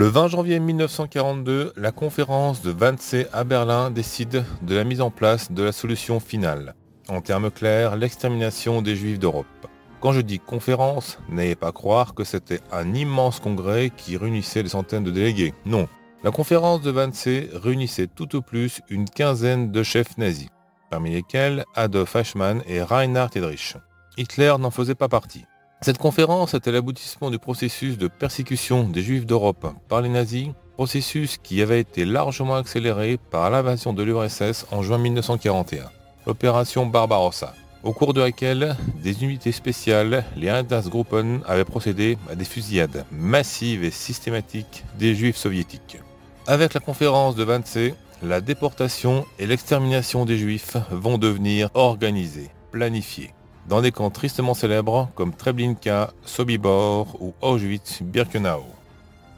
Le 20 janvier 1942, la conférence de Wannsee à Berlin décide de la mise en place de la solution finale. En termes clairs, l'extermination des Juifs d'Europe. Quand je dis conférence, n'ayez pas croire que c'était un immense congrès qui réunissait des centaines de délégués. Non. La conférence de Wannsee réunissait tout au plus une quinzaine de chefs nazis, parmi lesquels Adolf Eichmann et Reinhard Heydrich. Hitler n'en faisait pas partie. Cette conférence était l'aboutissement du processus de persécution des Juifs d'Europe par les nazis, processus qui avait été largement accéléré par l'invasion de l'URSS en juin 1941, l'opération Barbarossa, au cours de laquelle des unités spéciales, les Einsatzgruppen, avaient procédé à des fusillades massives et systématiques des Juifs soviétiques. Avec la conférence de Wannsee, la déportation et l'extermination des Juifs vont devenir organisées, planifiées dans des camps tristement célèbres comme Treblinka, Sobibor ou Auschwitz-Birkenau.